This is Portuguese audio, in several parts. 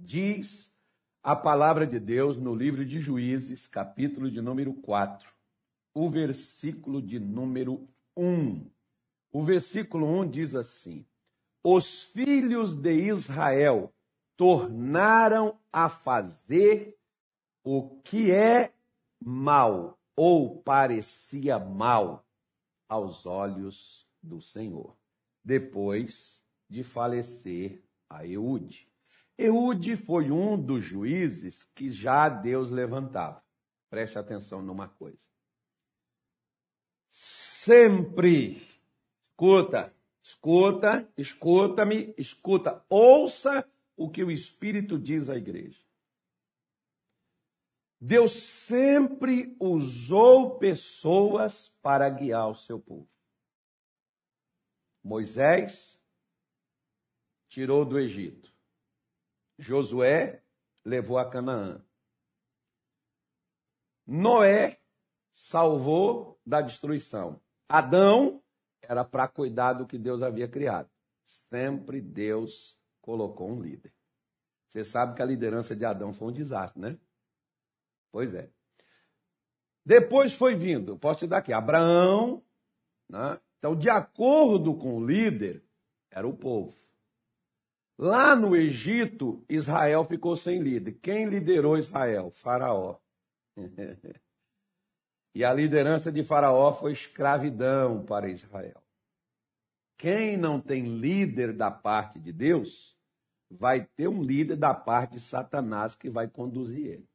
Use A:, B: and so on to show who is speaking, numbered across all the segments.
A: Diz a palavra de Deus no livro de Juízes, capítulo de número 4, o versículo de número 1. O versículo 1 diz assim: Os filhos de Israel tornaram a fazer o que é mal ou parecia mal aos olhos do Senhor, depois de falecer a Eude. Eude foi um dos juízes que já Deus levantava. Preste atenção numa coisa. Sempre, escuta, escuta, escuta-me, escuta, ouça o que o Espírito diz à igreja. Deus sempre usou pessoas para guiar o seu povo. Moisés tirou do Egito. Josué levou a Canaã. Noé salvou da destruição. Adão era para cuidar do que Deus havia criado. Sempre Deus colocou um líder. Você sabe que a liderança de Adão foi um desastre, né? Pois é. Depois foi vindo, posso te dar aqui, Abraão. Né? Então, de acordo com o líder, era o povo. Lá no Egito, Israel ficou sem líder. Quem liderou Israel? Faraó. e a liderança de Faraó foi escravidão para Israel. Quem não tem líder da parte de Deus, vai ter um líder da parte de Satanás que vai conduzir ele.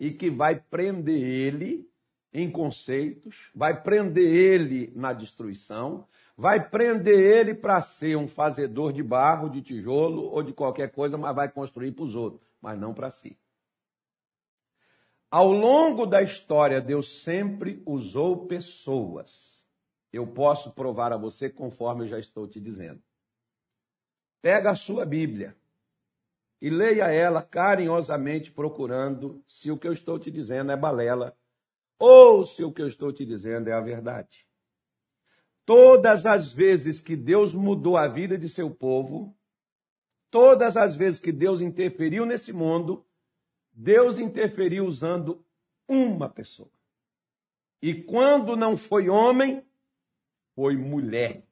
A: E que vai prender ele em conceitos, vai prender ele na destruição, vai prender ele para ser um fazedor de barro, de tijolo ou de qualquer coisa, mas vai construir para os outros, mas não para si. Ao longo da história, Deus sempre usou pessoas. Eu posso provar a você conforme eu já estou te dizendo. Pega a sua Bíblia e leia ela carinhosamente, procurando se o que eu estou te dizendo é balela ou se o que eu estou te dizendo é a verdade. Todas as vezes que Deus mudou a vida de seu povo, todas as vezes que Deus interferiu nesse mundo, Deus interferiu usando uma pessoa. E quando não foi homem, foi mulher.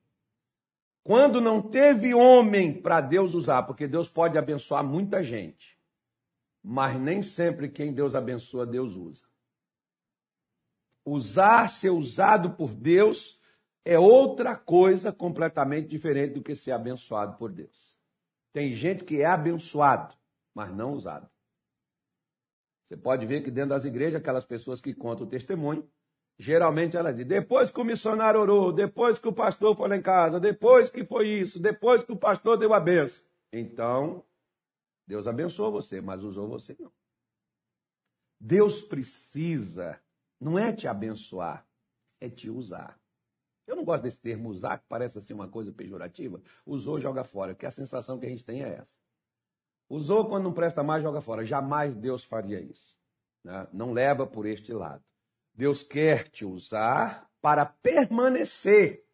A: Quando não teve homem para Deus usar, porque Deus pode abençoar muita gente, mas nem sempre quem Deus abençoa, Deus usa usar, ser usado por Deus é outra coisa completamente diferente do que ser abençoado por Deus. Tem gente que é abençoado, mas não usado. Você pode ver que dentro das igrejas, aquelas pessoas que contam o testemunho, geralmente elas dizem, depois que o missionário orou, depois que o pastor foi lá em casa, depois que foi isso, depois que o pastor deu a benção. Então, Deus abençoou você, mas usou você não. Deus precisa não é te abençoar, é te usar. Eu não gosto desse termo usar, que parece assim uma coisa pejorativa. Usou, joga fora, porque a sensação que a gente tem é essa. Usou quando não presta mais, joga fora. Jamais Deus faria isso. Né? Não leva por este lado. Deus quer te usar para permanecer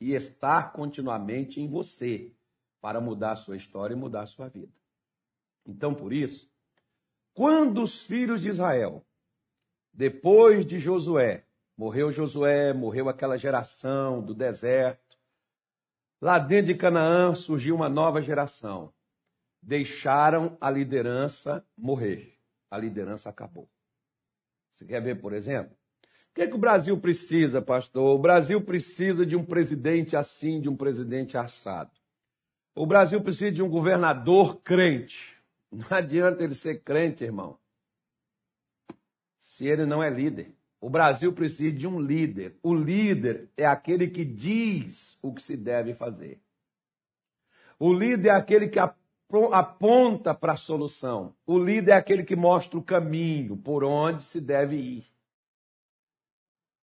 A: e estar continuamente em você, para mudar a sua história e mudar a sua vida. Então, por isso, quando os filhos de Israel depois de Josué, morreu Josué, morreu aquela geração do deserto. Lá dentro de Canaã surgiu uma nova geração. Deixaram a liderança morrer. A liderança acabou. Você quer ver, por exemplo? O que, é que o Brasil precisa, pastor? O Brasil precisa de um presidente assim, de um presidente assado. O Brasil precisa de um governador crente. Não adianta ele ser crente, irmão se ele não é líder. O Brasil precisa de um líder. O líder é aquele que diz o que se deve fazer. O líder é aquele que aponta para a solução. O líder é aquele que mostra o caminho por onde se deve ir.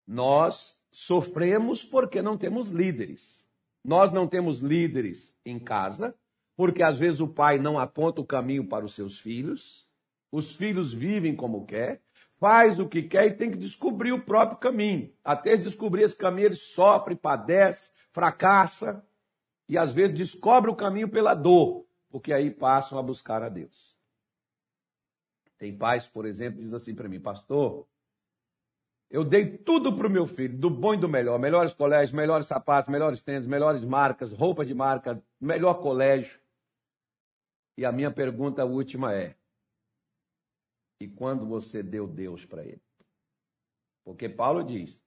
A: Nós sofremos porque não temos líderes. Nós não temos líderes em casa, porque às vezes o pai não aponta o caminho para os seus filhos. Os filhos vivem como quer faz o que quer e tem que descobrir o próprio caminho. Até descobrir esse caminho, ele sofre, padece, fracassa e às vezes descobre o caminho pela dor, porque aí passam a buscar a Deus. Tem pais, por exemplo, dizem assim para mim, pastor, eu dei tudo para o meu filho, do bom e do melhor. Melhores colégios, melhores sapatos, melhores tênis, melhores marcas, roupa de marca, melhor colégio. E a minha pergunta última é: e quando você deu Deus para ele? Porque Paulo diz: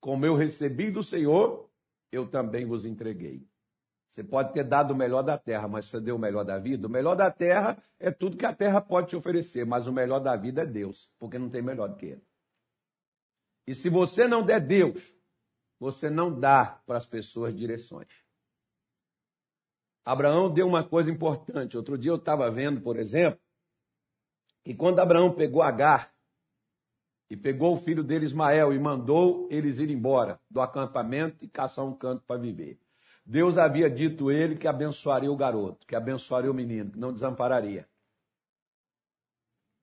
A: como eu recebi do Senhor, eu também vos entreguei. Você pode ter dado o melhor da terra, mas você deu o melhor da vida? O melhor da terra é tudo que a terra pode te oferecer, mas o melhor da vida é Deus, porque não tem melhor do que ele. E se você não der Deus, você não dá para as pessoas direções. Abraão deu uma coisa importante. Outro dia eu estava vendo, por exemplo, que quando Abraão pegou Agar e pegou o filho dele Ismael e mandou eles ir embora do acampamento e caçar um canto para viver. Deus havia dito ele que abençoaria o garoto, que abençoaria o menino, que não desampararia.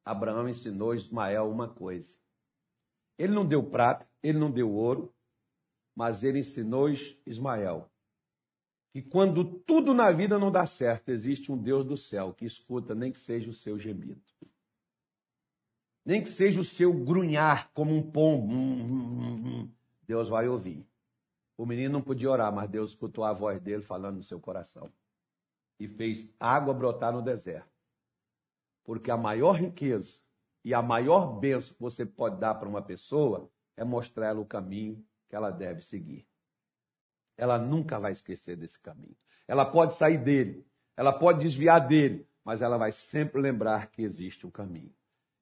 A: Abraão ensinou Ismael uma coisa. Ele não deu prata, ele não deu ouro, mas ele ensinou Ismael que quando tudo na vida não dá certo, existe um Deus do céu que escuta nem que seja o seu gemido. Nem que seja o seu grunhar como um pombo. Hum, hum, hum, Deus vai ouvir. O menino não podia orar, mas Deus escutou a voz dele falando no seu coração. E fez água brotar no deserto. Porque a maior riqueza e a maior benção que você pode dar para uma pessoa é mostrar ela o caminho que ela deve seguir. Ela nunca vai esquecer desse caminho. Ela pode sair dele, ela pode desviar dele, mas ela vai sempre lembrar que existe um caminho.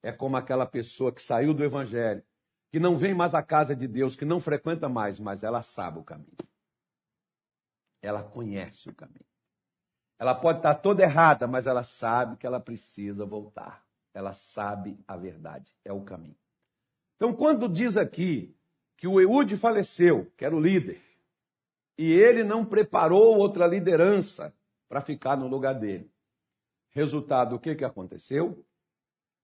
A: É como aquela pessoa que saiu do evangelho que não vem mais à casa de Deus, que não frequenta mais, mas ela sabe o caminho. Ela conhece o caminho. Ela pode estar toda errada, mas ela sabe que ela precisa voltar. Ela sabe a verdade, é o caminho. Então, quando diz aqui que o Eude faleceu, que era o líder, e ele não preparou outra liderança para ficar no lugar dele. Resultado, o que, que aconteceu?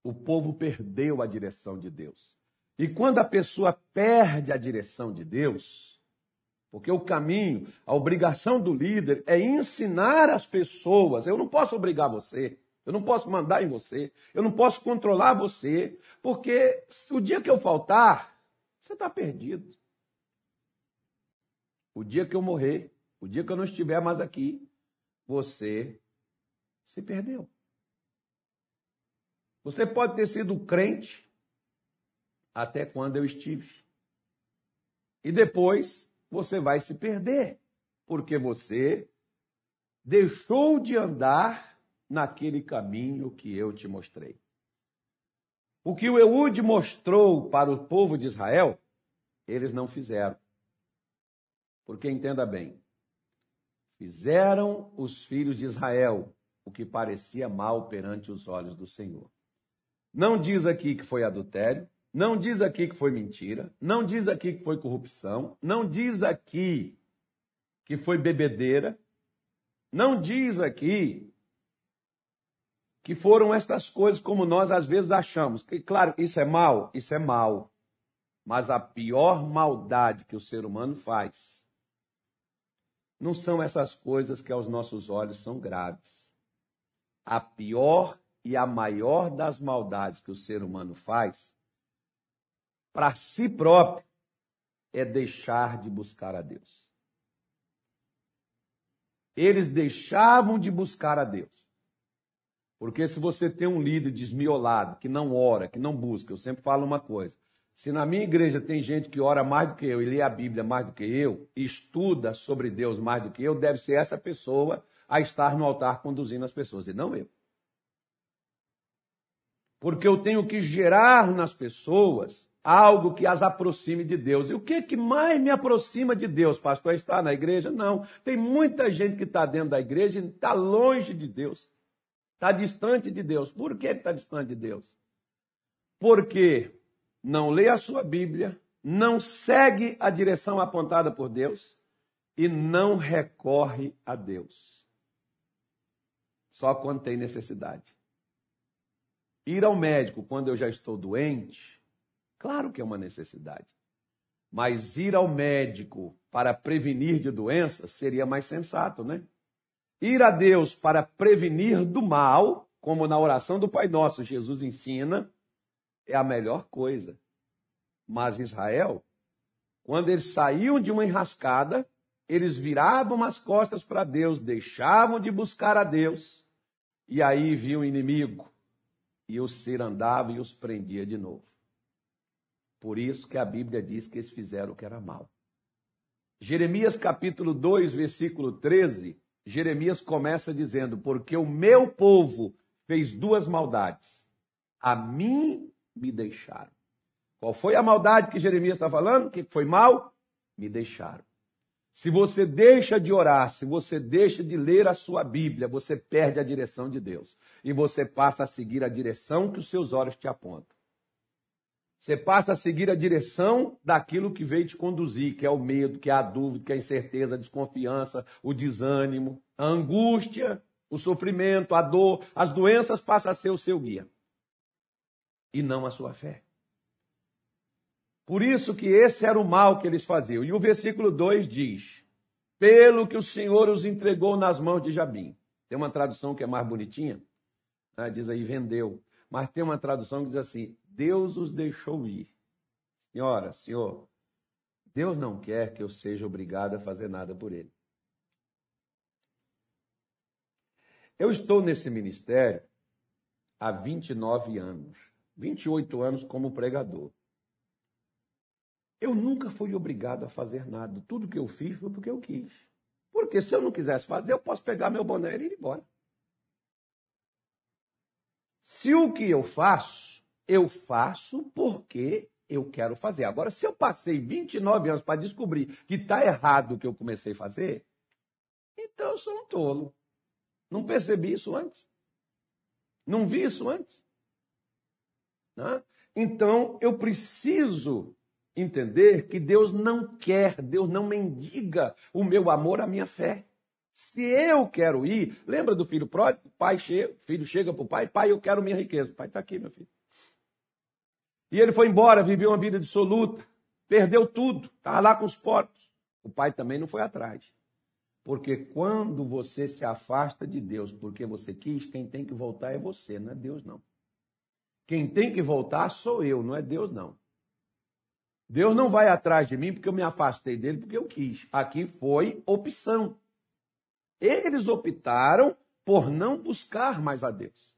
A: O povo perdeu a direção de Deus. E quando a pessoa perde a direção de Deus, porque o caminho, a obrigação do líder é ensinar as pessoas. Eu não posso obrigar você, eu não posso mandar em você, eu não posso controlar você, porque o dia que eu faltar, você está perdido. O dia que eu morrer, o dia que eu não estiver mais aqui, você se perdeu. Você pode ter sido crente até quando eu estive. E depois você vai se perder, porque você deixou de andar naquele caminho que eu te mostrei. O que o Eude mostrou para o povo de Israel, eles não fizeram. Porque entenda bem, fizeram os filhos de Israel o que parecia mal perante os olhos do Senhor. Não diz aqui que foi adultério, não diz aqui que foi mentira, não diz aqui que foi corrupção, não diz aqui que foi bebedeira, não diz aqui que foram estas coisas como nós às vezes achamos. E claro, isso é mal, isso é mal. Mas a pior maldade que o ser humano faz não são essas coisas que aos nossos olhos são graves. A pior e a maior das maldades que o ser humano faz para si próprio é deixar de buscar a Deus. Eles deixavam de buscar a Deus. Porque se você tem um líder desmiolado, que não ora, que não busca, eu sempre falo uma coisa. Se na minha igreja tem gente que ora mais do que eu e lê a Bíblia mais do que eu, e estuda sobre Deus mais do que eu, deve ser essa pessoa a estar no altar conduzindo as pessoas, e não eu. Porque eu tenho que gerar nas pessoas algo que as aproxime de Deus. E o que, que mais me aproxima de Deus, pastor? É estar na igreja? Não. Tem muita gente que está dentro da igreja e está longe de Deus. Está distante de Deus. Por que está distante de Deus? Porque não lê a sua Bíblia, não segue a direção apontada por Deus e não recorre a Deus. Só quando tem necessidade. Ir ao médico quando eu já estou doente Claro que é uma necessidade. Mas ir ao médico para prevenir de doenças seria mais sensato, né? Ir a Deus para prevenir do mal como na oração do Pai Nosso, Jesus ensina, é a melhor coisa. Mas Israel, quando eles saíam de uma enrascada, eles viravam as costas para Deus, deixavam de buscar a Deus, e aí viam o inimigo, e os cirandava e os prendia de novo. Por isso que a Bíblia diz que eles fizeram o que era mal. Jeremias capítulo 2, versículo 13, Jeremias começa dizendo: Porque o meu povo fez duas maldades, a mim me deixaram. Qual foi a maldade que Jeremias está falando? O que foi mal? Me deixaram. Se você deixa de orar, se você deixa de ler a sua Bíblia, você perde a direção de Deus. E você passa a seguir a direção que os seus olhos te apontam. Você passa a seguir a direção daquilo que veio te conduzir, que é o medo, que é a dúvida, que é a incerteza, a desconfiança, o desânimo, a angústia, o sofrimento, a dor, as doenças passam a ser o seu guia. E não a sua fé. Por isso que esse era o mal que eles faziam. E o versículo 2 diz: Pelo que o Senhor os entregou nas mãos de Jabim. Tem uma tradução que é mais bonitinha, né? diz aí vendeu. Mas tem uma tradução que diz assim: Deus os deixou ir. Senhora, senhor, Deus não quer que eu seja obrigado a fazer nada por ele. Eu estou nesse ministério há 29 anos, 28 anos como pregador. Eu nunca fui obrigado a fazer nada. Tudo que eu fiz foi porque eu quis. Porque se eu não quisesse fazer, eu posso pegar meu boné e ir embora. Se o que eu faço, eu faço porque eu quero fazer. Agora, se eu passei 29 anos para descobrir que está errado o que eu comecei a fazer, então eu sou um tolo. Não percebi isso antes. Não vi isso antes. Né? Então, eu preciso entender que Deus não quer, Deus não mendiga o meu amor, a minha fé. Se eu quero ir, lembra do filho pródigo? Pai chega, filho chega para o pai, pai, eu quero minha riqueza. O pai está aqui, meu filho. E ele foi embora, viveu uma vida dissoluta, perdeu tudo, estava lá com os porcos. O pai também não foi atrás. Porque quando você se afasta de Deus porque você quis, quem tem que voltar é você, não é Deus não. Quem tem que voltar sou eu, não é Deus não. Deus não vai atrás de mim porque eu me afastei dele porque eu quis. Aqui foi opção. Eles optaram por não buscar mais a Deus.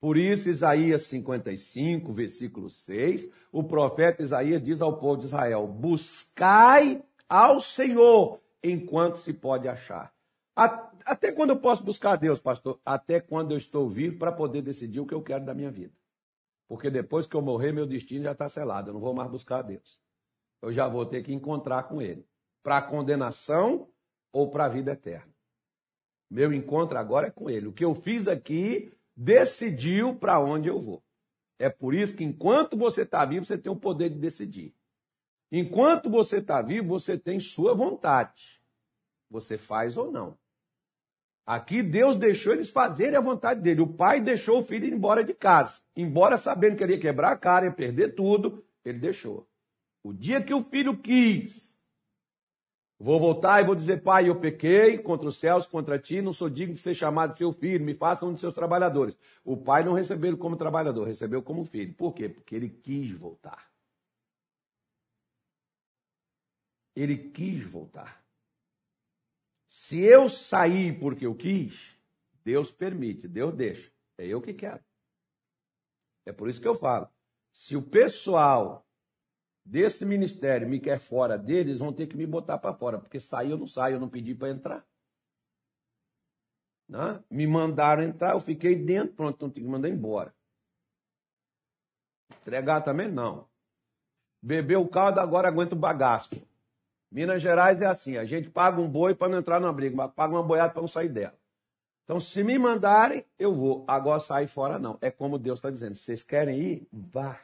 A: Por isso, Isaías 55, versículo 6, o profeta Isaías diz ao povo de Israel: Buscai ao Senhor enquanto se pode achar. Até quando eu posso buscar a Deus, pastor? Até quando eu estou vivo para poder decidir o que eu quero da minha vida. Porque depois que eu morrer, meu destino já está selado. Eu não vou mais buscar a Deus. Eu já vou ter que encontrar com Ele. Para a condenação ou para a vida eterna. Meu encontro agora é com Ele. O que eu fiz aqui decidiu para onde eu vou. É por isso que enquanto você está vivo, você tem o poder de decidir. Enquanto você está vivo, você tem sua vontade. Você faz ou não. Aqui Deus deixou eles fazerem a vontade dele. O pai deixou o filho ir embora de casa. Embora sabendo que ele ia quebrar a cara, ia perder tudo, ele deixou. O dia que o filho quis, vou voltar e vou dizer, pai, eu pequei contra os céus, contra ti, não sou digno de ser chamado de seu filho, me faça um de seus trabalhadores. O pai não recebeu ele como trabalhador, recebeu como filho. Por quê? Porque ele quis voltar. Ele quis voltar. Se eu sair porque eu quis, Deus permite, Deus deixa. É eu que quero. É por isso que eu falo. Se o pessoal desse ministério me quer fora deles, vão ter que me botar para fora, porque sair eu não saio, eu não pedi para entrar. Né? Me mandaram entrar, eu fiquei dentro, pronto, então tem que mandar embora. Entregar também não. Bebeu o caldo, agora aguenta o bagaço. Minas Gerais é assim: a gente paga um boi para não entrar numa briga, mas paga uma boiada para não sair dela. Então, se me mandarem, eu vou. Agora sair fora, não. É como Deus está dizendo: vocês querem ir? Vá.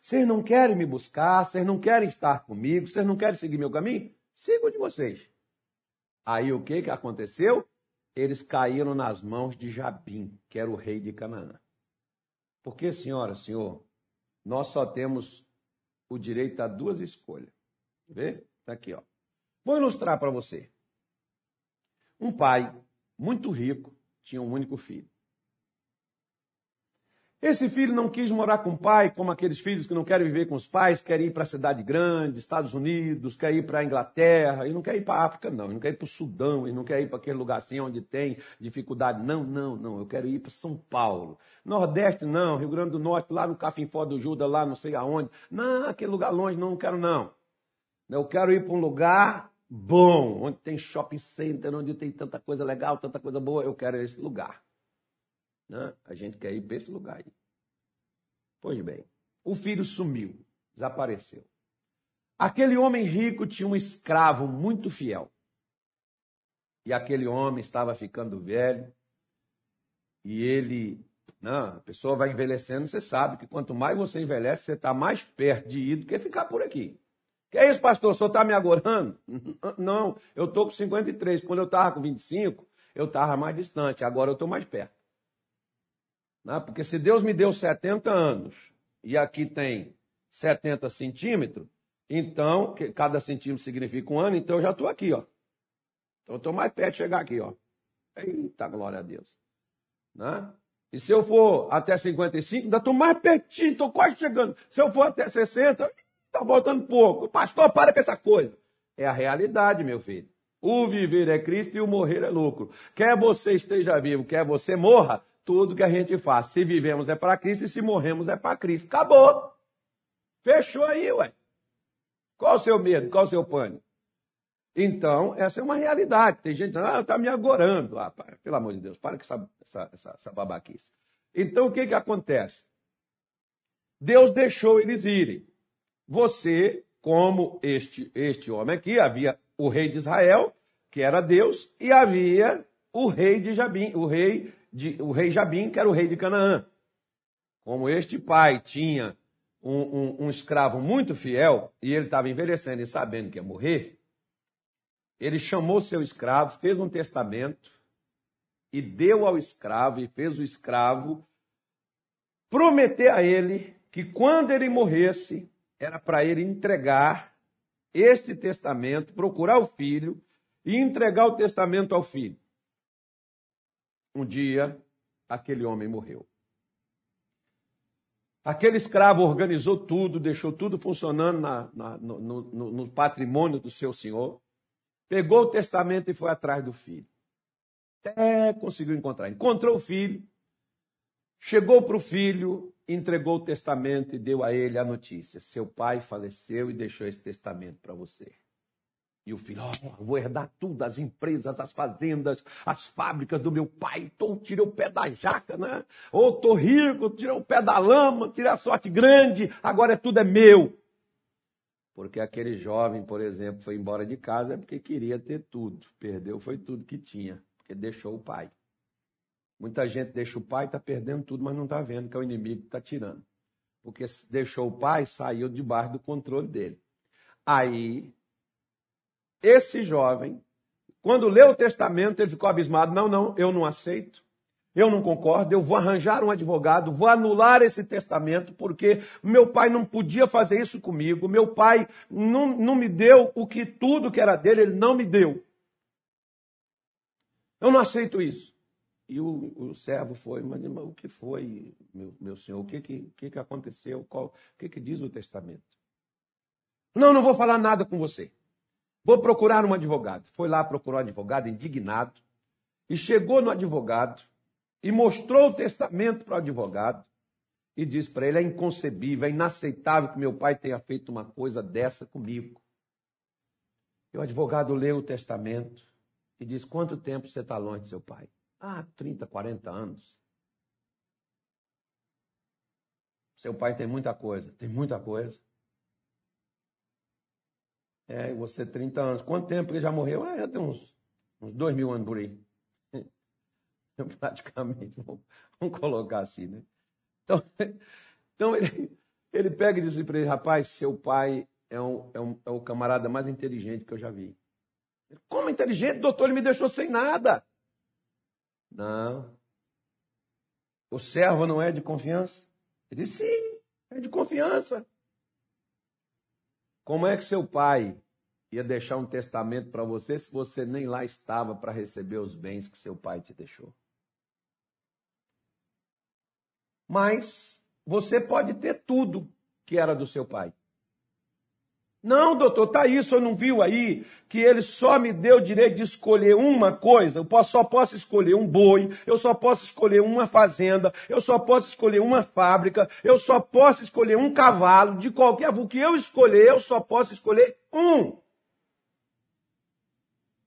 A: Vocês não querem me buscar, vocês não querem estar comigo, vocês não querem seguir meu caminho? Sigam de vocês. Aí o que, que aconteceu? Eles caíram nas mãos de Jabim, que era o rei de Canaã. Porque, senhora, senhor, nós só temos o direito a duas escolhas. Vê? Está aqui, ó. Vou ilustrar para você. Um pai muito rico tinha um único filho. Esse filho não quis morar com o pai, como aqueles filhos que não querem viver com os pais, querem ir para a cidade grande, Estados Unidos, querem ir para a Inglaterra, e não quer ir para a África, não, não quer ir para o Sudão, e não quer ir para aquele lugar assim onde tem dificuldade. Não, não, não, eu quero ir para São Paulo. Nordeste, não, Rio Grande do Norte, lá no Cafimfó do Judas, lá não sei aonde. Não, aquele lugar longe, não, não quero não. Eu quero ir para um lugar bom, onde tem shopping center, onde tem tanta coisa legal, tanta coisa boa, eu quero esse lugar. Né? A gente quer ir para esse lugar aí. Pois bem, o filho sumiu, desapareceu. Aquele homem rico tinha um escravo muito fiel. E aquele homem estava ficando velho. E ele, não, né, a pessoa vai envelhecendo, você sabe que quanto mais você envelhece, você está mais perto de ir do que ficar por aqui. Que é isso, pastor? O senhor está me agorando? Não, eu estou com 53. Quando eu estava com 25, eu estava mais distante. Agora eu estou mais perto. Né? Porque se Deus me deu 70 anos e aqui tem 70 centímetros, então, cada centímetro significa um ano, então eu já estou aqui, ó. Então eu estou mais perto de chegar aqui, ó. Eita, glória a Deus. Né? E se eu for até 55, ainda estou mais pertinho, estou quase chegando. Se eu for até 60, está voltando pouco. Pastor, para com essa coisa. É a realidade, meu filho. O viver é Cristo e o morrer é lucro. Quer você esteja vivo, quer você morra, tudo que a gente faz. Se vivemos é para Cristo e se morremos é para Cristo. Acabou. Fechou aí, ué. Qual o seu medo? Qual o seu pânico? Então, essa é uma realidade. Tem gente que ah, está me agorando. Ah, pelo amor de Deus, para com essa, essa, essa, essa babaquice. Então, o que, que acontece? Deus deixou eles irem. Você, como este, este homem aqui, havia o rei de Israel, que era Deus, e havia o rei de Jabim, o rei de, o rei Jabim, que era o rei de Canaã. Como este pai tinha um, um, um escravo muito fiel e ele estava envelhecendo e sabendo que ia morrer, ele chamou seu escravo, fez um testamento e deu ao escravo e fez o escravo prometer a ele que quando ele morresse, era para ele entregar este testamento, procurar o filho e entregar o testamento ao filho. Um dia, aquele homem morreu. Aquele escravo organizou tudo, deixou tudo funcionando na, na, no, no, no patrimônio do seu senhor, pegou o testamento e foi atrás do filho. Até conseguiu encontrar. Encontrou o filho, chegou para o filho, entregou o testamento e deu a ele a notícia: seu pai faleceu e deixou esse testamento para você. E o filho, oh, vou herdar tudo, as empresas, as fazendas, as fábricas do meu pai. Então, tirei o pé da jaca, né? Ou oh, tô rico, tirei o pé da lama, tirei a sorte grande, agora é tudo é meu. Porque aquele jovem, por exemplo, foi embora de casa é porque queria ter tudo. Perdeu foi tudo que tinha, porque deixou o pai. Muita gente deixa o pai, está perdendo tudo, mas não está vendo que é o inimigo que está tirando. Porque deixou o pai, saiu debaixo do controle dele. Aí esse jovem, quando leu o testamento, ele ficou abismado: não, não, eu não aceito. Eu não concordo, eu vou arranjar um advogado, vou anular esse testamento, porque meu pai não podia fazer isso comigo, meu pai não, não me deu o que tudo que era dele, ele não me deu. Eu não aceito isso. E o, o servo foi, mas, o que foi, meu, meu senhor? O que, que, que, que aconteceu? Qual, o que, que diz o testamento? Não, não vou falar nada com você. Vou procurar um advogado. Foi lá, procurou um advogado, indignado, e chegou no advogado e mostrou o testamento para o advogado e disse para ele: é inconcebível, é inaceitável que meu pai tenha feito uma coisa dessa comigo. E o advogado leu o testamento e diz: quanto tempo você está longe de seu pai? Ah, 30, 40 anos. Seu pai tem muita coisa, tem muita coisa. É, você 30 anos. Quanto tempo ele já morreu? Ah, já tem uns, uns dois mil anos por aí. Praticamente, vamos colocar assim, né? Então, então ele, ele pega e diz para ele, rapaz, seu pai é, um, é, um, é o camarada mais inteligente que eu já vi. Como inteligente, doutor? Ele me deixou sem nada. Não. O servo não é de confiança? Ele disse, sim, é de confiança. Como é que seu pai ia deixar um testamento para você se você nem lá estava para receber os bens que seu pai te deixou? Mas você pode ter tudo que era do seu pai. Não, doutor, tá isso, eu não viu aí que ele só me deu o direito de escolher uma coisa. Eu só posso escolher um boi, eu só posso escolher uma fazenda, eu só posso escolher uma fábrica, eu só posso escolher um cavalo, de qualquer o que eu escolher, eu só posso escolher um.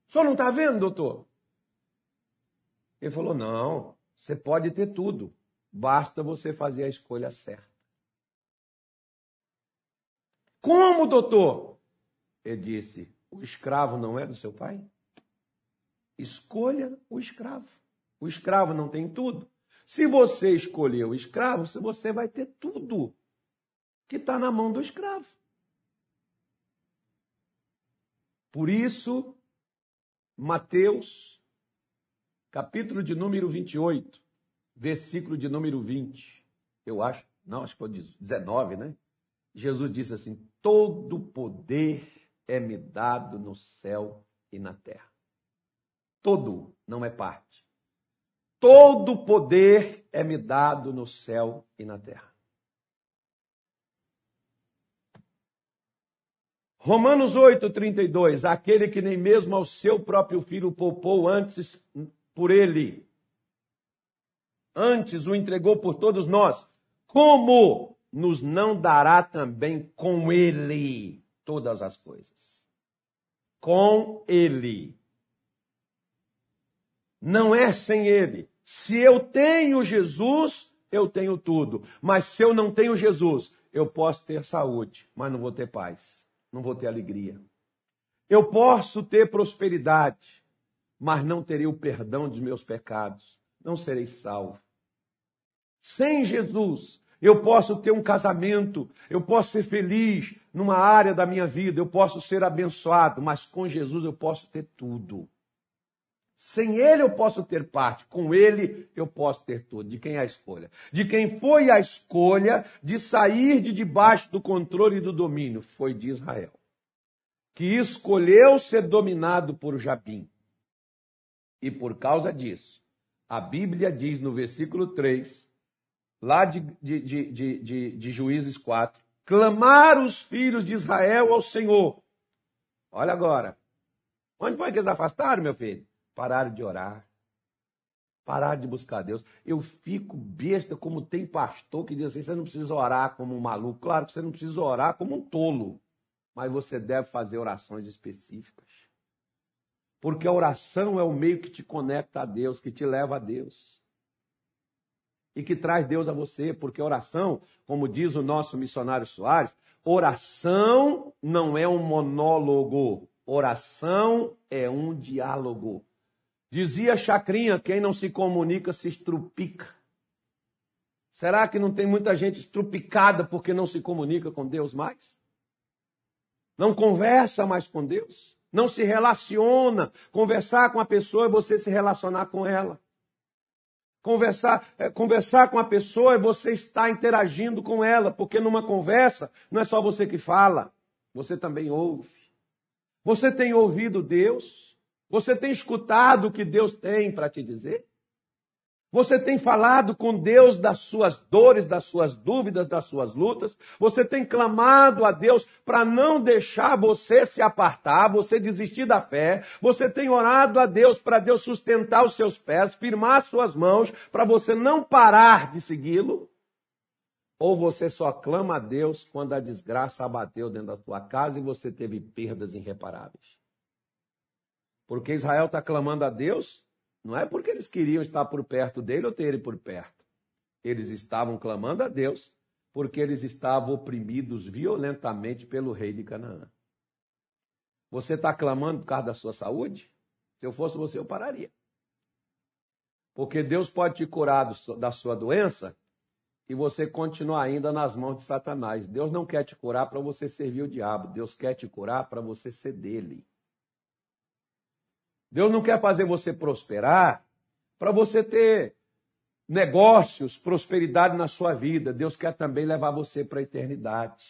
A: Senhor não está vendo, doutor? Ele falou: não, você pode ter tudo, basta você fazer a escolha certa. Como, doutor? Ele disse: O escravo não é do seu pai? Escolha o escravo. O escravo não tem tudo. Se você escolher o escravo, você vai ter tudo que está na mão do escravo. Por isso, Mateus, capítulo de número 28, versículo de número 20, eu acho, não, acho que foi 19, né? Jesus disse assim: Todo poder é me dado no céu e na terra. Todo, não é parte. Todo poder é me dado no céu e na terra. Romanos 8, 32. Aquele que nem mesmo ao seu próprio filho poupou antes por ele, antes o entregou por todos nós. Como nos não dará também com ele todas as coisas. Com ele. Não é sem ele. Se eu tenho Jesus, eu tenho tudo. Mas se eu não tenho Jesus, eu posso ter saúde, mas não vou ter paz, não vou ter alegria. Eu posso ter prosperidade, mas não terei o perdão dos meus pecados, não serei salvo. Sem Jesus, eu posso ter um casamento, eu posso ser feliz numa área da minha vida, eu posso ser abençoado, mas com Jesus eu posso ter tudo. Sem ele eu posso ter parte, com ele eu posso ter tudo. De quem é a escolha? De quem foi a escolha de sair de debaixo do controle e do domínio? Foi de Israel, que escolheu ser dominado por Jabim. E por causa disso, a Bíblia diz no versículo 3 lá de, de, de, de, de Juízes 4, clamar os filhos de Israel ao Senhor. Olha agora. Onde foi que eles afastaram, meu filho? Pararam de orar. Pararam de buscar Deus. Eu fico besta como tem pastor que diz assim: você não precisa orar como um maluco. Claro que você não precisa orar como um tolo. Mas você deve fazer orações específicas. Porque a oração é o meio que te conecta a Deus, que te leva a Deus e que traz Deus a você, porque oração, como diz o nosso missionário Soares, oração não é um monólogo, oração é um diálogo. Dizia Chacrinha: quem não se comunica se estrupica. Será que não tem muita gente estrupicada porque não se comunica com Deus mais? Não conversa mais com Deus? Não se relaciona? Conversar com a pessoa é você se relacionar com ela. Conversar, é, conversar com a pessoa é você estar interagindo com ela, porque numa conversa não é só você que fala, você também ouve. Você tem ouvido Deus? Você tem escutado o que Deus tem para te dizer? Você tem falado com Deus das suas dores, das suas dúvidas, das suas lutas. Você tem clamado a Deus para não deixar você se apartar, você desistir da fé. Você tem orado a Deus para Deus sustentar os seus pés, firmar suas mãos, para você não parar de segui-lo. Ou você só clama a Deus quando a desgraça abateu dentro da tua casa e você teve perdas irreparáveis. Porque Israel está clamando a Deus não é porque eles queriam estar por perto dele ou ter ele por perto. Eles estavam clamando a Deus porque eles estavam oprimidos violentamente pelo rei de Canaã. Você está clamando por causa da sua saúde? Se eu fosse você, eu pararia. Porque Deus pode te curar da sua doença e você continuar ainda nas mãos de Satanás. Deus não quer te curar para você servir o diabo. Deus quer te curar para você ser dele. Deus não quer fazer você prosperar para você ter negócios, prosperidade na sua vida. Deus quer também levar você para a eternidade.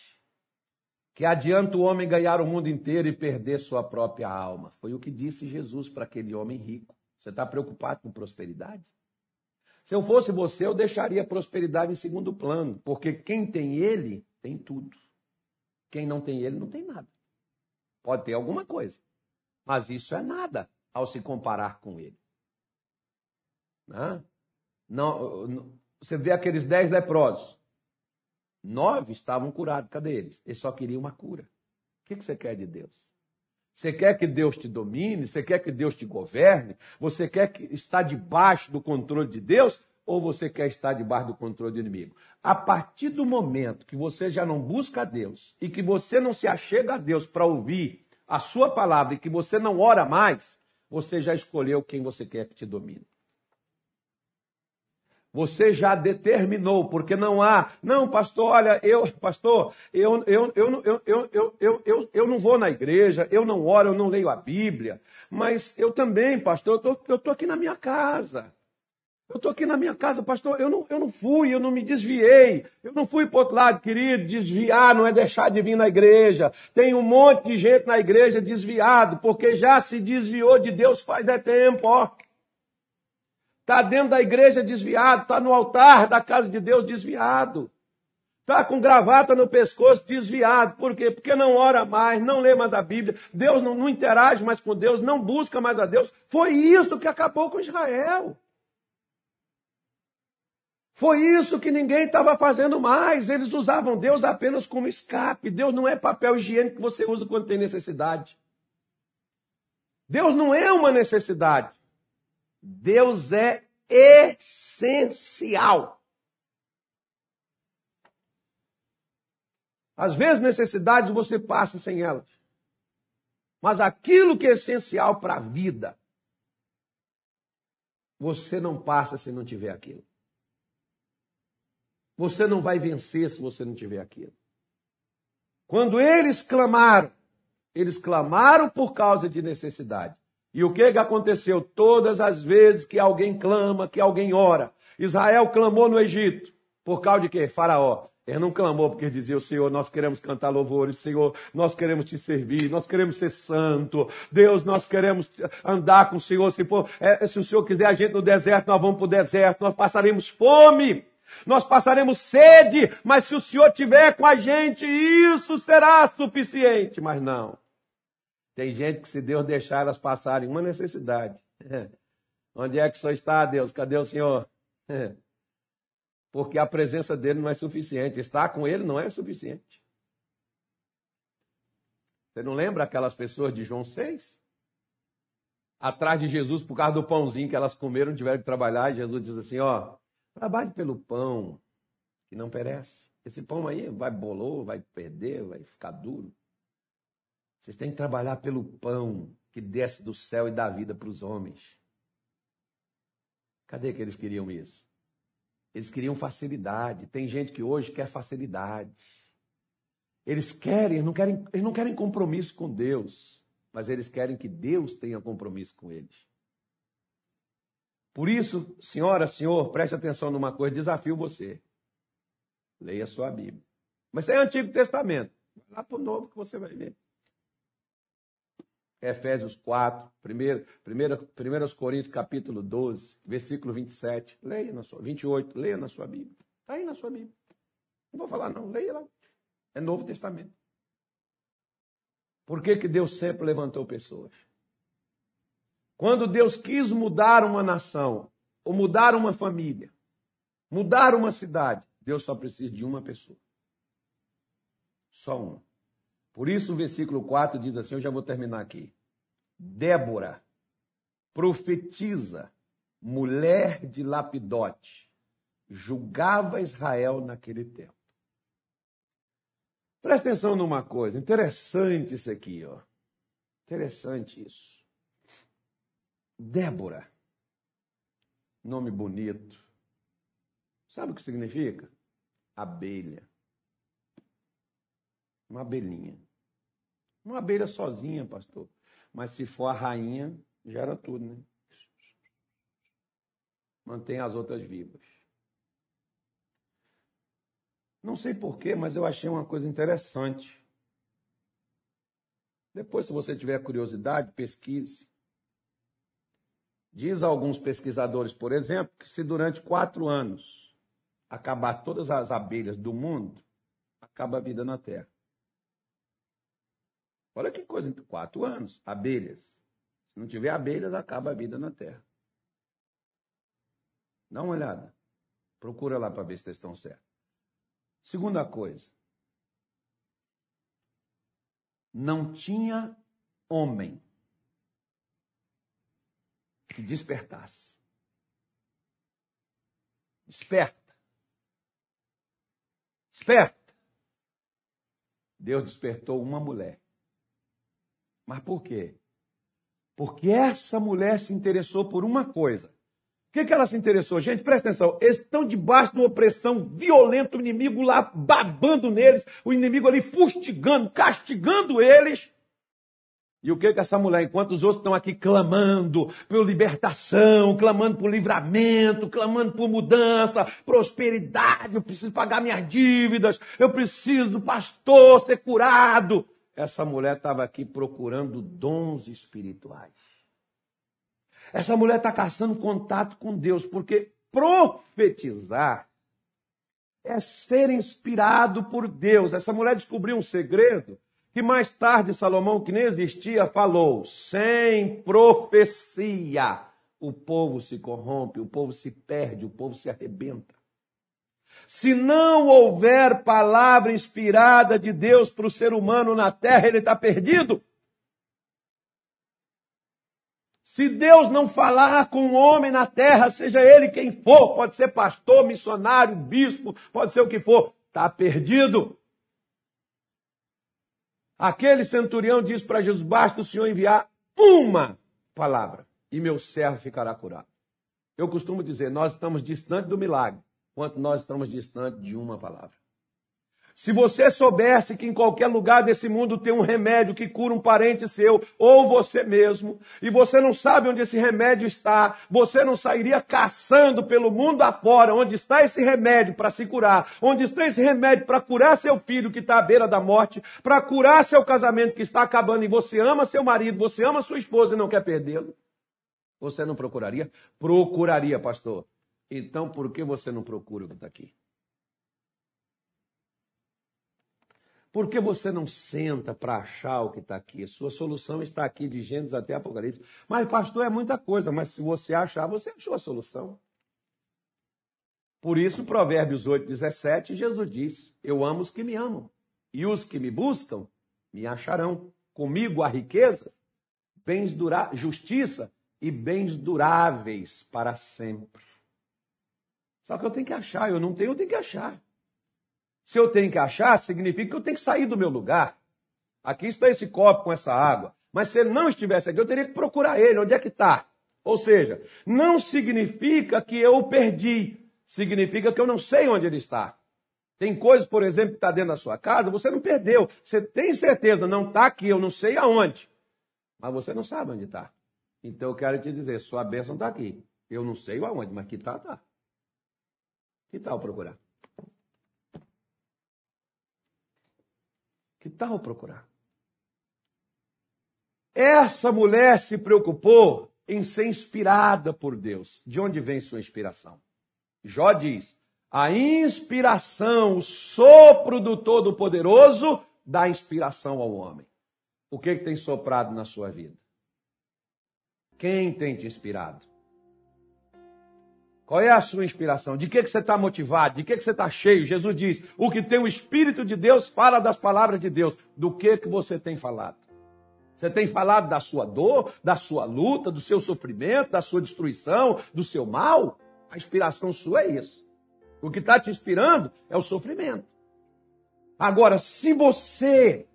A: Que adianta o homem ganhar o mundo inteiro e perder sua própria alma. Foi o que disse Jesus para aquele homem rico. Você está preocupado com prosperidade? Se eu fosse você, eu deixaria a prosperidade em segundo plano, porque quem tem ele tem tudo. Quem não tem ele não tem nada. Pode ter alguma coisa, mas isso é nada ao se comparar com ele. Não, não, você vê aqueles dez leprosos. Nove estavam curados. Cadê eles? Eles só queriam uma cura. O que você quer de Deus? Você quer que Deus te domine? Você quer que Deus te governe? Você quer que estar debaixo do controle de Deus? Ou você quer estar debaixo do controle do inimigo? A partir do momento que você já não busca a Deus e que você não se achega a Deus para ouvir a sua palavra e que você não ora mais, você já escolheu quem você quer que te domine. Você já determinou, porque não há. Não, pastor, olha, eu, pastor, eu, eu, eu, eu, eu, eu, eu, eu, eu não vou na igreja, eu não oro, eu não leio a Bíblia, mas eu também, pastor, eu tô, estou tô aqui na minha casa. Eu estou aqui na minha casa, pastor, eu não, eu não fui, eu não me desviei. Eu não fui para outro lado, querido. Desviar não é deixar de vir na igreja. Tem um monte de gente na igreja desviado, porque já se desviou de Deus faz é tempo, ó. Está dentro da igreja desviado, está no altar da casa de Deus desviado. Está com gravata no pescoço desviado. Por quê? Porque não ora mais, não lê mais a Bíblia, Deus não, não interage mais com Deus, não busca mais a Deus. Foi isso que acabou com Israel. Foi isso que ninguém estava fazendo mais. Eles usavam Deus apenas como escape. Deus não é papel higiênico que você usa quando tem necessidade. Deus não é uma necessidade. Deus é essencial. Às vezes, necessidades você passa sem elas. Mas aquilo que é essencial para a vida, você não passa se não tiver aquilo. Você não vai vencer se você não tiver aquilo. Quando eles clamaram, eles clamaram por causa de necessidade. E o que, que aconteceu? Todas as vezes que alguém clama, que alguém ora. Israel clamou no Egito. Por causa de quê? Faraó. Ele não clamou porque dizia, o Senhor, nós queremos cantar louvores, Senhor, nós queremos te servir, nós queremos ser santo. Deus, nós queremos andar com o Senhor. Se, for, é, se o Senhor quiser a gente no deserto, nós vamos para o deserto, nós passaremos fome. Nós passaremos sede, mas se o Senhor tiver com a gente, isso será suficiente. Mas não. Tem gente que, se Deus deixar elas passarem uma necessidade, onde é que só está Deus? Cadê o Senhor? Porque a presença dele não é suficiente. Estar com ele não é suficiente. Você não lembra aquelas pessoas de João 6? Atrás de Jesus, por causa do pãozinho que elas comeram, tiveram que trabalhar, e Jesus diz assim: ó, trabalhe pelo pão que não perece. Esse pão aí vai bolou, vai perder, vai ficar duro. Vocês têm que trabalhar pelo pão que desce do céu e dá vida para os homens. Cadê que eles queriam isso? Eles queriam facilidade. Tem gente que hoje quer facilidade. Eles querem, não querem, eles não querem compromisso com Deus, mas eles querem que Deus tenha compromisso com eles. Por isso, senhora, senhor, preste atenção numa coisa, desafio você. Leia sua Bíblia. Mas isso é Antigo Testamento. Vai lá para o Novo que você vai ver. Efésios 4, 1, 1, Coríntios capítulo 12, versículo 27. Leia na sua, 28, leia na sua Bíblia. Está aí na sua Bíblia. Não vou falar não, leia lá. É Novo Testamento. Por que, que Deus sempre levantou pessoas? Quando Deus quis mudar uma nação, ou mudar uma família, mudar uma cidade, Deus só precisa de uma pessoa. Só uma. Por isso o versículo 4 diz assim: eu já vou terminar aqui. Débora profetiza, mulher de Lapidote, julgava Israel naquele tempo. Presta atenção numa coisa, interessante isso aqui, ó. Interessante isso. Débora, nome bonito. Sabe o que significa? Abelha. Uma abelhinha. Uma abelha sozinha, pastor. Mas se for a rainha, gera tudo, né? Mantém as outras vivas. Não sei porquê, mas eu achei uma coisa interessante. Depois, se você tiver curiosidade, pesquise. Diz alguns pesquisadores, por exemplo, que se durante quatro anos acabar todas as abelhas do mundo, acaba a vida na Terra. Olha que coisa, quatro anos, abelhas. Se não tiver abelhas, acaba a vida na Terra. Dá uma olhada. Procura lá para ver se estão certos. Segunda coisa. Não tinha homem que despertasse. Desperta. Desperta. Deus despertou uma mulher. Mas por quê? Porque essa mulher se interessou por uma coisa. O que, que ela se interessou? Gente, presta atenção. Eles estão debaixo de uma opressão violenta, o inimigo lá babando neles, o inimigo ali fustigando, castigando eles. E o que que essa mulher, enquanto os outros estão aqui clamando por libertação, clamando por livramento, clamando por mudança, prosperidade, eu preciso pagar minhas dívidas, eu preciso, pastor, ser curado. Essa mulher estava aqui procurando dons espirituais. Essa mulher está caçando contato com Deus, porque profetizar é ser inspirado por Deus. Essa mulher descobriu um segredo que mais tarde Salomão, que nem existia, falou: sem profecia, o povo se corrompe, o povo se perde, o povo se arrebenta. Se não houver palavra inspirada de Deus para o ser humano na terra, ele está perdido. Se Deus não falar com o homem na terra, seja ele quem for, pode ser pastor, missionário, bispo, pode ser o que for, está perdido. Aquele centurião disse para Jesus: basta o Senhor enviar uma palavra e meu servo ficará curado. Eu costumo dizer: nós estamos distantes do milagre, quanto nós estamos distantes de uma palavra. Se você soubesse que em qualquer lugar desse mundo tem um remédio que cura um parente seu ou você mesmo, e você não sabe onde esse remédio está, você não sairia caçando pelo mundo afora onde está esse remédio para se curar, onde está esse remédio para curar seu filho que está à beira da morte, para curar seu casamento que está acabando e você ama seu marido, você ama sua esposa e não quer perdê-lo. Você não procuraria? Procuraria, pastor. Então por que você não procura o que está aqui? Por que você não senta para achar o que está aqui? Sua solução está aqui de Gênesis até Apocalipse. Mas, pastor, é muita coisa, mas se você achar, você achou a solução. Por isso, Provérbios 8, 17, Jesus diz: Eu amo os que me amam, e os que me buscam me acharão. Comigo há riquezas, bens dura justiça e bens duráveis para sempre. Só que eu tenho que achar, eu não tenho, eu tenho que achar. Se eu tenho que achar, significa que eu tenho que sair do meu lugar. Aqui está esse copo com essa água. Mas se ele não estivesse aqui, eu teria que procurar ele. Onde é que está? Ou seja, não significa que eu o perdi. Significa que eu não sei onde ele está. Tem coisas, por exemplo, que está dentro da sua casa, você não perdeu. Você tem certeza, não está aqui, eu não sei aonde. Mas você não sabe onde está. Então eu quero te dizer, sua bênção está aqui. Eu não sei aonde, mas que está, está. Que tal procurar? Que tal procurar? Essa mulher se preocupou em ser inspirada por Deus. De onde vem sua inspiração? Jó diz: a inspiração, o sopro do Todo-Poderoso dá inspiração ao homem. O que, que tem soprado na sua vida? Quem tem te inspirado? Qual é a sua inspiração? De que, que você está motivado? De que, que você está cheio? Jesus diz: o que tem o Espírito de Deus fala das palavras de Deus. Do que, que você tem falado? Você tem falado da sua dor, da sua luta, do seu sofrimento, da sua destruição, do seu mal? A inspiração sua é isso. O que está te inspirando é o sofrimento. Agora, se você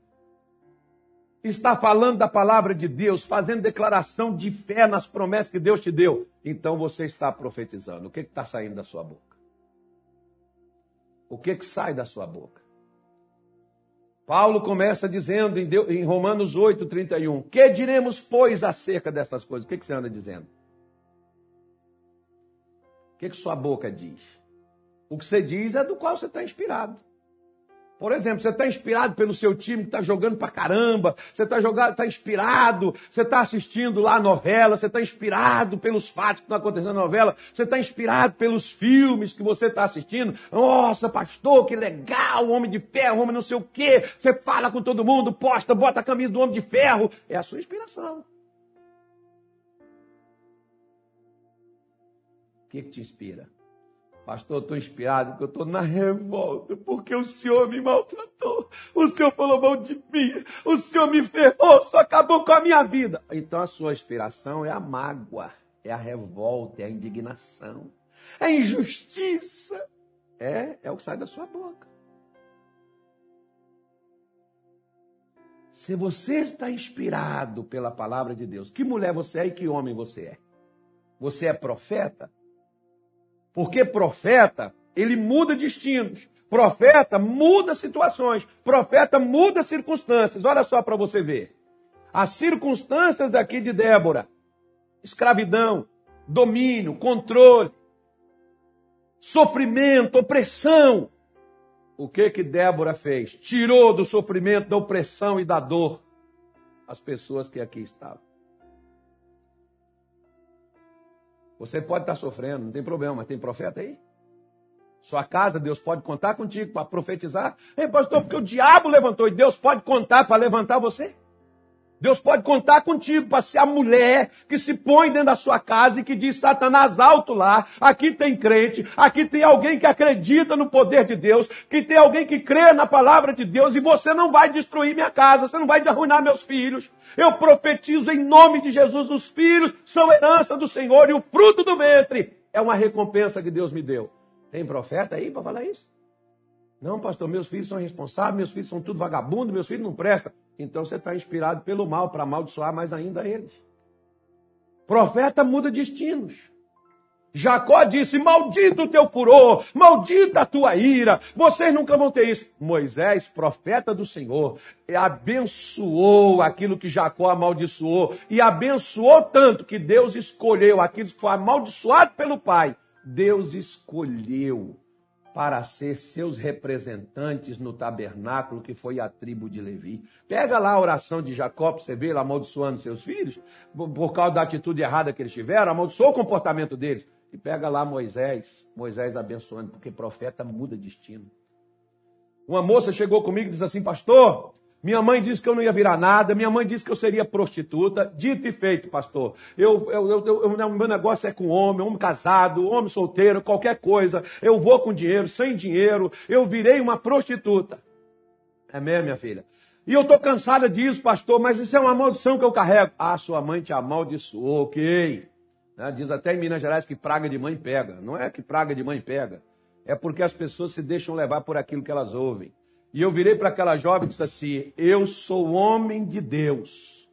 A: está falando da palavra de Deus, fazendo declaração de fé nas promessas que Deus te deu, então você está profetizando. O que está saindo da sua boca? O que, que sai da sua boca? Paulo começa dizendo em, Romanos 8, 31, que diremos, pois, acerca dessas coisas? O que, que você anda dizendo? O que, que sua boca diz? O que você diz é do qual você está inspirado. Por exemplo, você está inspirado pelo seu time que está jogando pra caramba, você está tá inspirado, você está assistindo lá a novela, você está inspirado pelos fatos que estão acontecendo na novela, você está inspirado pelos filmes que você está assistindo. Nossa, pastor, que legal, homem de ferro, homem não sei o quê. Você fala com todo mundo, posta, bota a camisa do homem de ferro. É a sua inspiração. O que, que te inspira? Pastor, eu estou inspirado porque eu estou na revolta, porque o Senhor me maltratou, o Senhor falou mal de mim, o Senhor me ferrou, só acabou com a minha vida. Então a sua inspiração é a mágoa, é a revolta, é a indignação, é a injustiça. É, é o que sai da sua boca. Se você está inspirado pela palavra de Deus, que mulher você é e que homem você é? Você é profeta? Porque profeta, ele muda destinos. Profeta muda situações. Profeta muda circunstâncias. Olha só para você ver. As circunstâncias aqui de Débora: escravidão, domínio, controle, sofrimento, opressão. O que que Débora fez? Tirou do sofrimento, da opressão e da dor as pessoas que aqui estavam. Você pode estar sofrendo, não tem problema, mas tem profeta aí? Sua casa, Deus pode contar contigo para profetizar? Ei, pastor, porque o diabo levantou e Deus pode contar para levantar você? Deus pode contar contigo para ser a mulher que se põe dentro da sua casa e que diz Satanás alto lá, aqui tem crente, aqui tem alguém que acredita no poder de Deus, que tem alguém que crê na palavra de Deus e você não vai destruir minha casa, você não vai arruinar meus filhos. Eu profetizo em nome de Jesus, os filhos são herança do Senhor e o fruto do ventre é uma recompensa que Deus me deu. Tem profeta aí para falar isso? Não, pastor, meus filhos são responsáveis, meus filhos são tudo vagabundo, meus filhos não prestam. Então você está inspirado pelo mal para amaldiçoar mais ainda eles. Profeta muda destinos. Jacó disse: Maldito o teu furor, maldita a tua ira, vocês nunca vão ter isso. Moisés, profeta do Senhor, abençoou aquilo que Jacó amaldiçoou, e abençoou tanto que Deus escolheu aquilo que foi amaldiçoado pelo pai. Deus escolheu para ser seus representantes no tabernáculo que foi a tribo de Levi. Pega lá a oração de Jacó, você ver ele amaldiçoando seus filhos, por causa da atitude errada que eles tiveram, amaldiçoou o comportamento deles. E pega lá Moisés, Moisés abençoando, porque profeta muda destino. Uma moça chegou comigo e disse assim, pastor, minha mãe disse que eu não ia virar nada, minha mãe disse que eu seria prostituta. Dito e feito, pastor. Eu, eu, eu, eu, meu negócio é com homem, homem casado, homem solteiro, qualquer coisa. Eu vou com dinheiro, sem dinheiro. Eu virei uma prostituta. É mesmo, minha filha? E eu estou cansada disso, pastor, mas isso é uma maldição que eu carrego. Ah, sua mãe te amaldiçoou, ok. Né? Diz até em Minas Gerais que praga de mãe pega. Não é que praga de mãe pega. É porque as pessoas se deixam levar por aquilo que elas ouvem. E eu virei para aquela jovem e disse assim: Eu sou homem de Deus.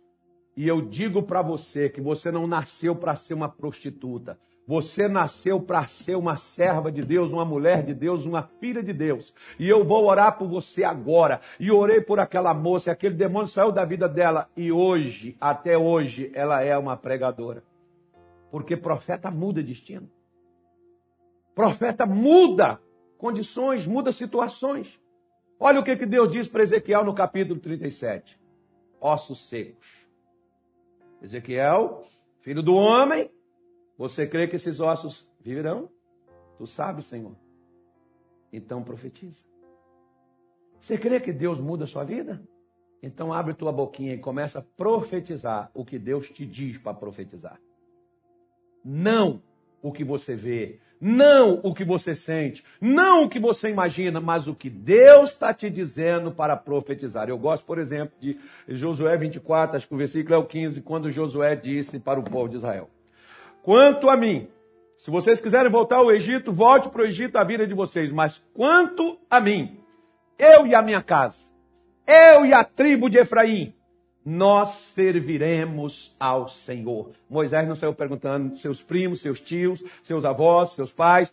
A: E eu digo para você que você não nasceu para ser uma prostituta. Você nasceu para ser uma serva de Deus, uma mulher de Deus, uma filha de Deus. E eu vou orar por você agora. E orei por aquela moça, aquele demônio saiu da vida dela. E hoje, até hoje, ela é uma pregadora. Porque profeta muda destino. Profeta muda condições, muda situações. Olha o que, que Deus diz para Ezequiel no capítulo 37. Ossos secos. Ezequiel, filho do homem, você crê que esses ossos viverão? Tu sabes, Senhor. Então profetiza. Você crê que Deus muda a sua vida? Então abre tua boquinha e começa a profetizar o que Deus te diz para profetizar. Não o que você vê, não o que você sente, não o que você imagina, mas o que Deus está te dizendo para profetizar. Eu gosto, por exemplo, de Josué 24, acho que o versículo é o 15, quando Josué disse para o povo de Israel: Quanto a mim, se vocês quiserem voltar ao Egito, volte para o Egito a vida de vocês, mas quanto a mim, eu e a minha casa, eu e a tribo de Efraim, nós serviremos ao Senhor. Moisés não saiu perguntando seus primos, seus tios, seus avós, seus pais.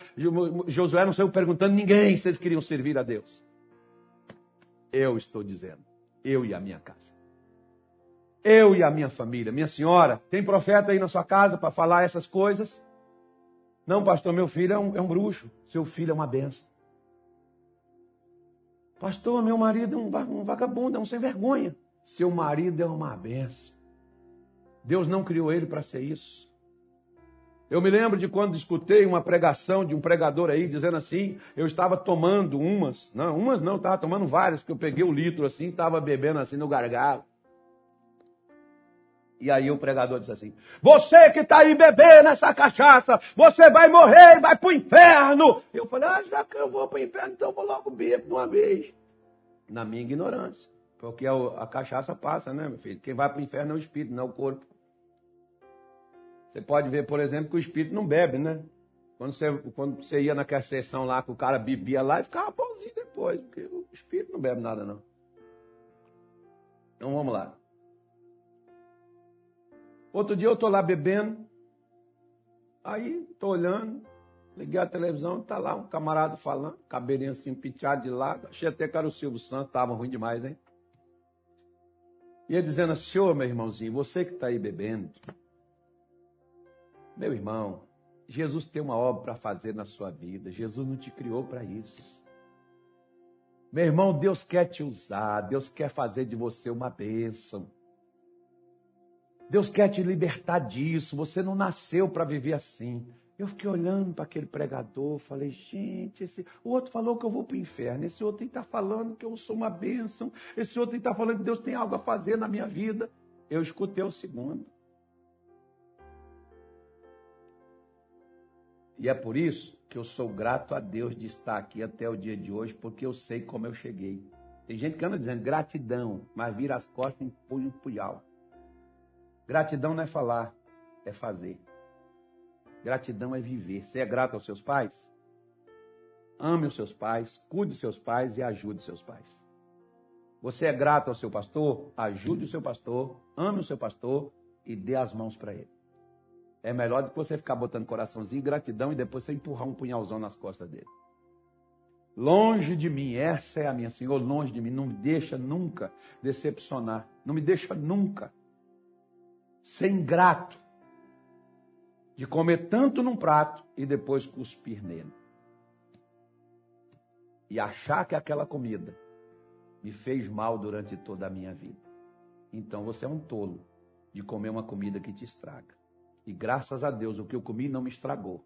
A: Josué não saiu perguntando ninguém se eles queriam servir a Deus. Eu estou dizendo, eu e a minha casa. Eu e a minha família. Minha senhora, tem profeta aí na sua casa para falar essas coisas? Não, pastor, meu filho é um, é um bruxo. Seu filho é uma benção. Pastor, meu marido é um vagabundo, é um sem vergonha. Seu marido é uma benção. Deus não criou ele para ser isso. Eu me lembro de quando escutei uma pregação de um pregador aí dizendo assim: eu estava tomando umas, não, umas não, estava tomando várias, porque eu peguei o litro assim, estava bebendo assim no gargalo. E aí o pregador disse assim: Você que está aí bebendo essa cachaça, você vai morrer e vai para o inferno. Eu falei: Ah, já que eu vou para o inferno, então eu vou logo beber de uma vez. Na minha ignorância. Porque a, cachaça passa, né, meu filho? Quem vai para o inferno é o espírito, não é o corpo. Você pode ver, por exemplo, que o espírito não bebe, né? Quando você, quando você ia naquela sessão lá que o cara bebia lá e ficava bonzinho depois, porque o espírito não bebe nada, não. Então vamos lá. Outro dia eu estou lá bebendo, aí estou olhando, liguei a televisão, está lá um camarada falando, cabelinho assim penteado de lado, achei até que era o Silvio Santos, estava ruim demais, hein? Ele dizendo, senhor, meu irmãozinho, você que está aí bebendo, meu irmão, Jesus tem uma obra para fazer na sua vida, Jesus não te criou para isso. Meu irmão, Deus quer te usar, Deus quer fazer de você uma bênção. Deus quer te libertar disso. Você não nasceu para viver assim. Eu fiquei olhando para aquele pregador, falei, gente, esse... o outro falou que eu vou para o inferno, esse outro está falando que eu sou uma bênção, esse outro está falando que Deus tem algo a fazer na minha vida. Eu escutei o segundo. E é por isso que eu sou grato a Deus de estar aqui até o dia de hoje, porque eu sei como eu cheguei. Tem gente que anda dizendo gratidão, mas vira as costas e põe um punhal. Gratidão não é falar, é fazer. Gratidão é viver. Você é grato aos seus pais? Ame os seus pais, cuide dos seus pais e ajude os seus pais. Você é grato ao seu pastor? Ajude o seu pastor, ame o seu pastor e dê as mãos para ele. É melhor do que você ficar botando coraçãozinho, gratidão e depois você empurrar um punhalzão nas costas dele. Longe de mim, essa é a minha, Senhor, longe de mim, não me deixa nunca decepcionar, não me deixa nunca ser ingrato de comer tanto num prato e depois cuspir nele. E achar que aquela comida me fez mal durante toda a minha vida. Então você é um tolo de comer uma comida que te estraga. E graças a Deus o que eu comi não me estragou.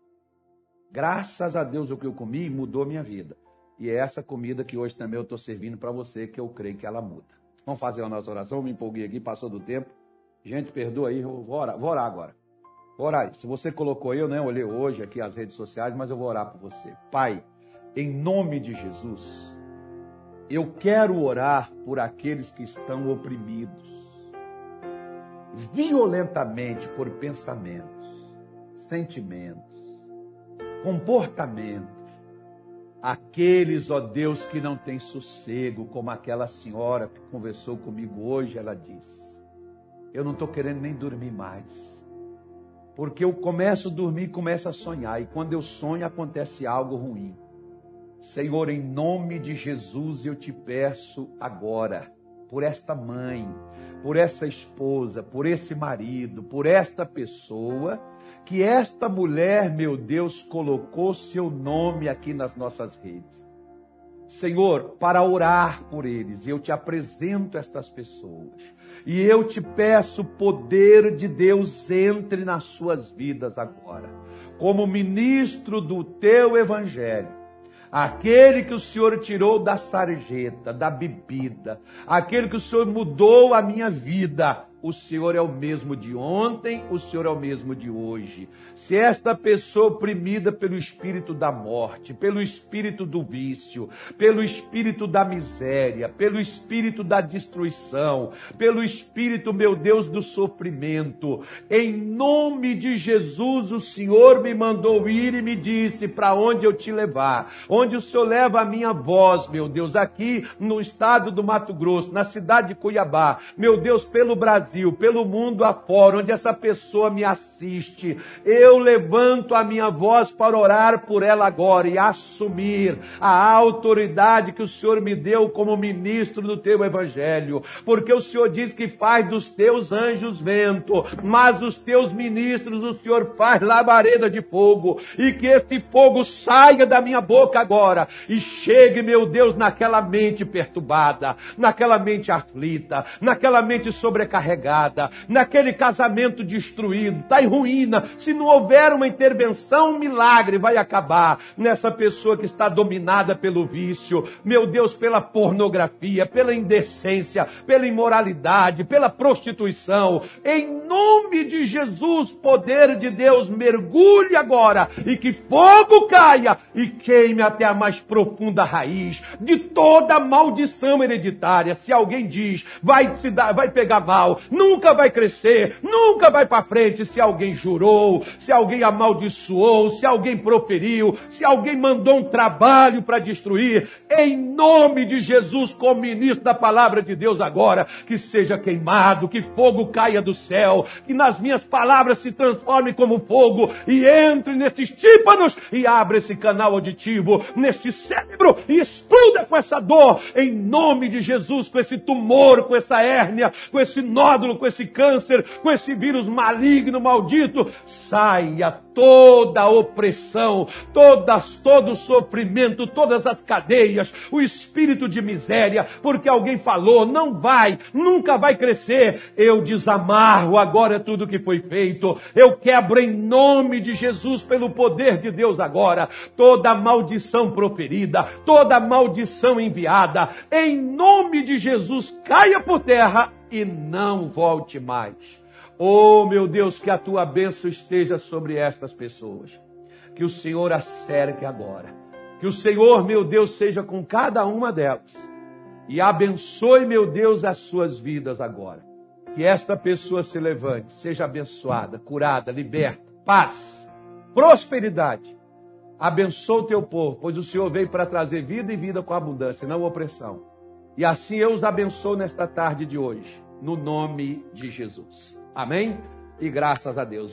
A: Graças a Deus o que eu comi mudou minha vida. E é essa comida que hoje também eu estou servindo para você, que eu creio que ela muda. Vamos fazer a nossa oração. Eu me empolguei aqui, passou do tempo. Gente, perdoa aí, eu vou orar, vou orar agora. Orar. Se você colocou eu, né? Olhei hoje aqui as redes sociais, mas eu vou orar por você. Pai, em nome de Jesus, eu quero orar por aqueles que estão oprimidos violentamente por pensamentos, sentimentos, comportamentos. Aqueles, ó Deus, que não têm sossego, como aquela senhora que conversou comigo hoje, ela disse eu não estou querendo nem dormir mais. Porque eu começo a dormir começo a sonhar. E quando eu sonho, acontece algo ruim. Senhor, em nome de Jesus, eu te peço agora, por esta mãe, por essa esposa, por esse marido, por esta pessoa, que esta mulher, meu Deus, colocou seu nome aqui nas nossas redes. Senhor, para orar por eles, eu te apresento estas pessoas. E eu te peço, poder de Deus entre nas suas vidas agora. Como ministro do teu evangelho, aquele que o Senhor tirou da sarjeta, da bebida, aquele que o Senhor mudou a minha vida, o Senhor é o mesmo de ontem, o Senhor é o mesmo de hoje. Se esta pessoa oprimida pelo espírito da morte, pelo espírito do vício, pelo espírito da miséria, pelo espírito da destruição, pelo espírito, meu Deus, do sofrimento, em nome de Jesus, o Senhor me mandou ir e me disse para onde eu te levar, onde o Senhor leva a minha voz, meu Deus, aqui no estado do Mato Grosso, na cidade de Cuiabá, meu Deus, pelo Brasil Brasil, pelo mundo afora, onde essa pessoa me assiste, eu levanto a minha voz para orar por ela agora e assumir a autoridade que o Senhor me deu como ministro do teu evangelho, porque o Senhor diz que faz dos teus anjos vento, mas os teus ministros o Senhor faz labareda de fogo, e que este fogo saia da minha boca agora e chegue, meu Deus, naquela mente perturbada, naquela mente aflita, naquela mente sobrecarregada, naquele casamento destruído, está em ruína. Se não houver uma intervenção, um milagre vai acabar nessa pessoa que está dominada pelo vício, meu Deus, pela pornografia, pela indecência, pela imoralidade, pela prostituição. Em nome de Jesus, poder de Deus, mergulhe agora e que fogo caia e queime até a mais profunda raiz de toda maldição hereditária. Se alguém diz, vai se dar, vai pegar mal, nunca vai crescer, nunca vai para frente, se alguém jurou, se alguém amaldiçoou, se alguém proferiu, se alguém mandou um trabalho para destruir, em nome de Jesus, como ministro da palavra de Deus agora, que seja queimado, que fogo caia do céu, que nas minhas palavras se transforme como fogo e entre nesses tímpanos e abra esse canal auditivo, neste cérebro e exploda com essa dor, em nome de Jesus, com esse tumor, com essa hérnia, com esse nódulo, com esse câncer, com esse vírus maligno, maldito, saia toda a opressão, todas, todo o sofrimento, todas as cadeias, o espírito de miséria, porque alguém falou, não vai, nunca vai crescer. Eu desamarro agora tudo que foi feito. Eu quebro em nome de Jesus, pelo poder de Deus agora, toda maldição proferida, toda maldição enviada, em nome de Jesus, caia por terra e não volte mais. Oh, meu Deus, que a tua bênção esteja sobre estas pessoas. Que o Senhor cerque agora. Que o Senhor, meu Deus, seja com cada uma delas. E abençoe, meu Deus, as suas vidas agora. Que esta pessoa se levante, seja abençoada, curada, liberta, paz, prosperidade. Abençoa o teu povo, pois o Senhor veio para trazer vida e vida com abundância, não opressão. E assim eu os abençoo nesta tarde de hoje, no nome de Jesus. Amém? E graças a Deus.